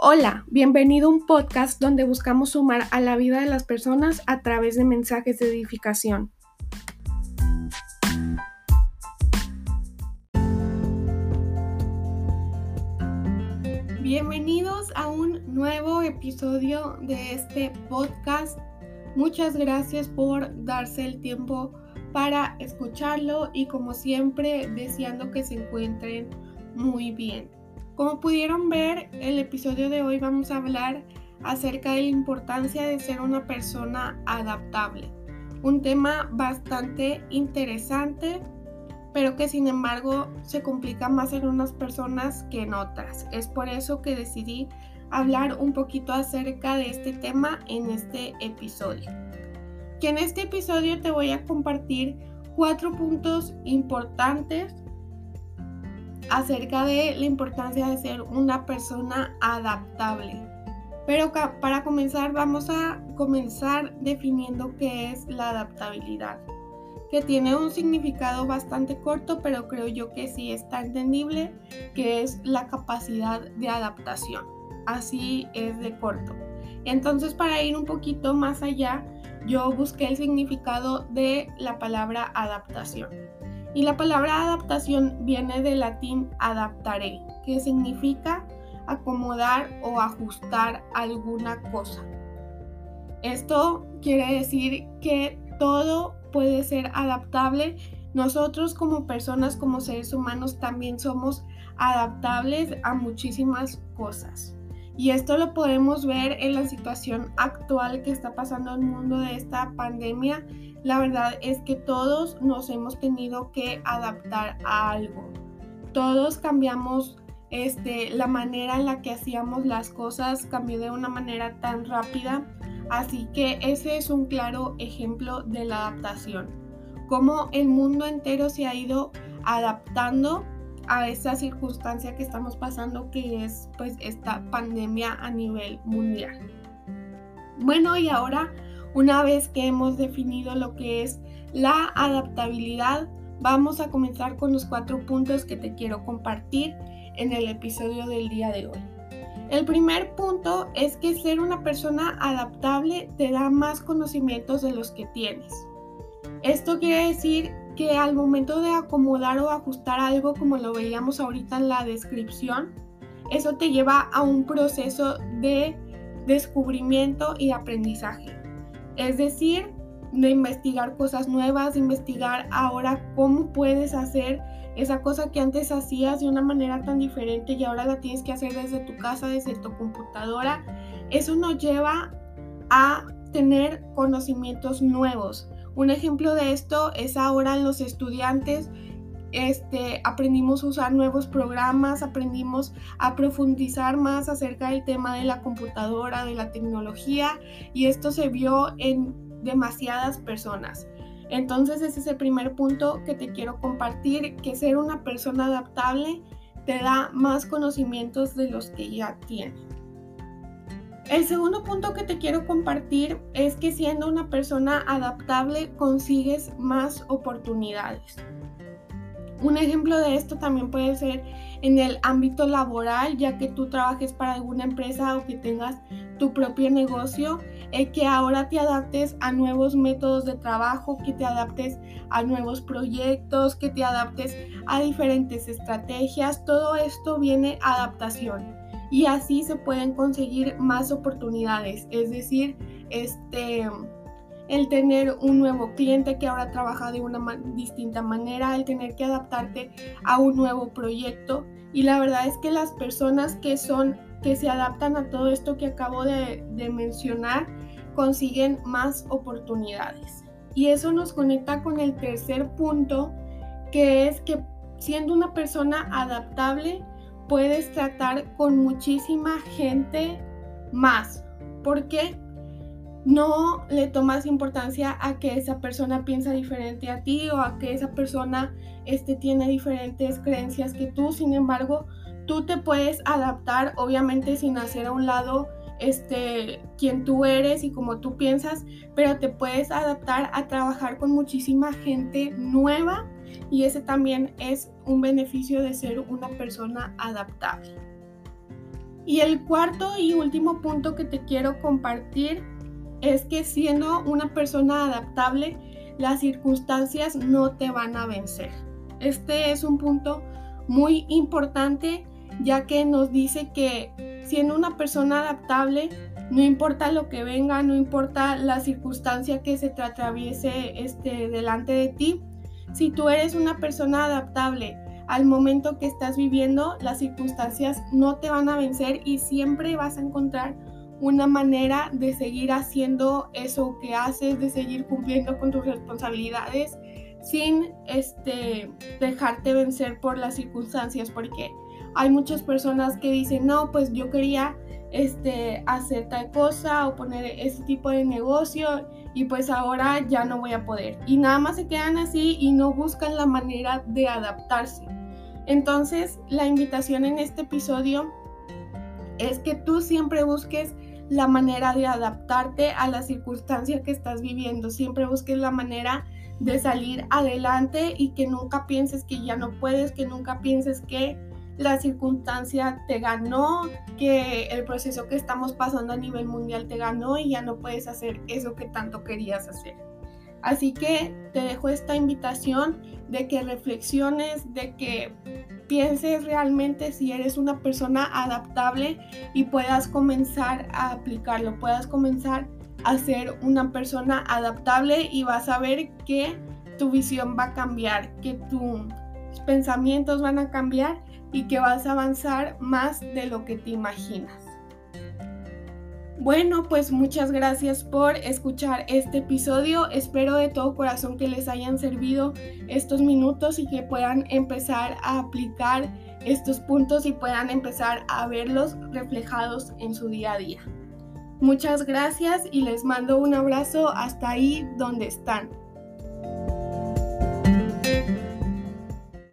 Hola, bienvenido a un podcast donde buscamos sumar a la vida de las personas a través de mensajes de edificación. Bienvenidos a un nuevo episodio de este podcast. Muchas gracias por darse el tiempo para escucharlo y como siempre deseando que se encuentren muy bien. Como pudieron ver, el episodio de hoy vamos a hablar acerca de la importancia de ser una persona adaptable. Un tema bastante interesante, pero que sin embargo se complica más en unas personas que en otras. Es por eso que decidí hablar un poquito acerca de este tema en este episodio. Que en este episodio te voy a compartir cuatro puntos importantes acerca de la importancia de ser una persona adaptable. Pero para comenzar vamos a comenzar definiendo qué es la adaptabilidad, que tiene un significado bastante corto, pero creo yo que sí está entendible, que es la capacidad de adaptación. Así es de corto. Entonces para ir un poquito más allá, yo busqué el significado de la palabra adaptación. Y la palabra adaptación viene del latín adaptaré, que significa acomodar o ajustar alguna cosa. Esto quiere decir que todo puede ser adaptable. Nosotros como personas, como seres humanos, también somos adaptables a muchísimas cosas. Y esto lo podemos ver en la situación actual que está pasando en el mundo de esta pandemia la verdad es que todos nos hemos tenido que adaptar a algo. Todos cambiamos este, la manera en la que hacíamos las cosas, cambió de una manera tan rápida. Así que ese es un claro ejemplo de la adaptación. Cómo el mundo entero se ha ido adaptando a esa circunstancia que estamos pasando que es pues esta pandemia a nivel mundial. Bueno, y ahora una vez que hemos definido lo que es la adaptabilidad, vamos a comenzar con los cuatro puntos que te quiero compartir en el episodio del día de hoy. El primer punto es que ser una persona adaptable te da más conocimientos de los que tienes. Esto quiere decir que al momento de acomodar o ajustar algo como lo veíamos ahorita en la descripción, eso te lleva a un proceso de descubrimiento y aprendizaje. Es decir, de investigar cosas nuevas, de investigar ahora cómo puedes hacer esa cosa que antes hacías de una manera tan diferente y ahora la tienes que hacer desde tu casa, desde tu computadora. Eso nos lleva a tener conocimientos nuevos. Un ejemplo de esto es ahora los estudiantes este, aprendimos a usar nuevos programas, aprendimos a profundizar más acerca del tema de la computadora, de la tecnología y esto se vio en demasiadas personas. Entonces ese es el primer punto que te quiero compartir, que ser una persona adaptable te da más conocimientos de los que ya tienes. El segundo punto que te quiero compartir es que siendo una persona adaptable consigues más oportunidades. Un ejemplo de esto también puede ser en el ámbito laboral, ya que tú trabajes para alguna empresa o que tengas tu propio negocio, eh, que ahora te adaptes a nuevos métodos de trabajo, que te adaptes a nuevos proyectos, que te adaptes a diferentes estrategias. Todo esto viene adaptación y así se pueden conseguir más oportunidades. Es decir, este el tener un nuevo cliente que ahora trabaja de una distinta manera, el tener que adaptarte a un nuevo proyecto. Y la verdad es que las personas que son, que se adaptan a todo esto que acabo de, de mencionar, consiguen más oportunidades. Y eso nos conecta con el tercer punto, que es que siendo una persona adaptable, puedes tratar con muchísima gente más. ¿Por qué? No le tomas importancia a que esa persona piensa diferente a ti o a que esa persona este, tiene diferentes creencias que tú. Sin embargo, tú te puedes adaptar, obviamente sin hacer a un lado este, quien tú eres y como tú piensas, pero te puedes adaptar a trabajar con muchísima gente nueva y ese también es un beneficio de ser una persona adaptable. Y el cuarto y último punto que te quiero compartir es que siendo una persona adaptable, las circunstancias no te van a vencer. Este es un punto muy importante ya que nos dice que siendo una persona adaptable, no importa lo que venga, no importa la circunstancia que se te atraviese este, delante de ti, si tú eres una persona adaptable al momento que estás viviendo, las circunstancias no te van a vencer y siempre vas a encontrar una manera de seguir haciendo eso que haces, de seguir cumpliendo con tus responsabilidades sin este, dejarte vencer por las circunstancias, porque hay muchas personas que dicen, no, pues yo quería este, hacer tal cosa o poner ese tipo de negocio y pues ahora ya no voy a poder. Y nada más se quedan así y no buscan la manera de adaptarse. Entonces, la invitación en este episodio es que tú siempre busques la manera de adaptarte a la circunstancia que estás viviendo, siempre busques la manera de salir adelante y que nunca pienses que ya no puedes, que nunca pienses que la circunstancia te ganó, que el proceso que estamos pasando a nivel mundial te ganó y ya no puedes hacer eso que tanto querías hacer. Así que te dejo esta invitación de que reflexiones, de que pienses realmente si eres una persona adaptable y puedas comenzar a aplicarlo, puedas comenzar a ser una persona adaptable y vas a ver que tu visión va a cambiar, que tus pensamientos van a cambiar y que vas a avanzar más de lo que te imaginas. Bueno, pues muchas gracias por escuchar este episodio. Espero de todo corazón que les hayan servido estos minutos y que puedan empezar a aplicar estos puntos y puedan empezar a verlos reflejados en su día a día. Muchas gracias y les mando un abrazo hasta ahí donde están.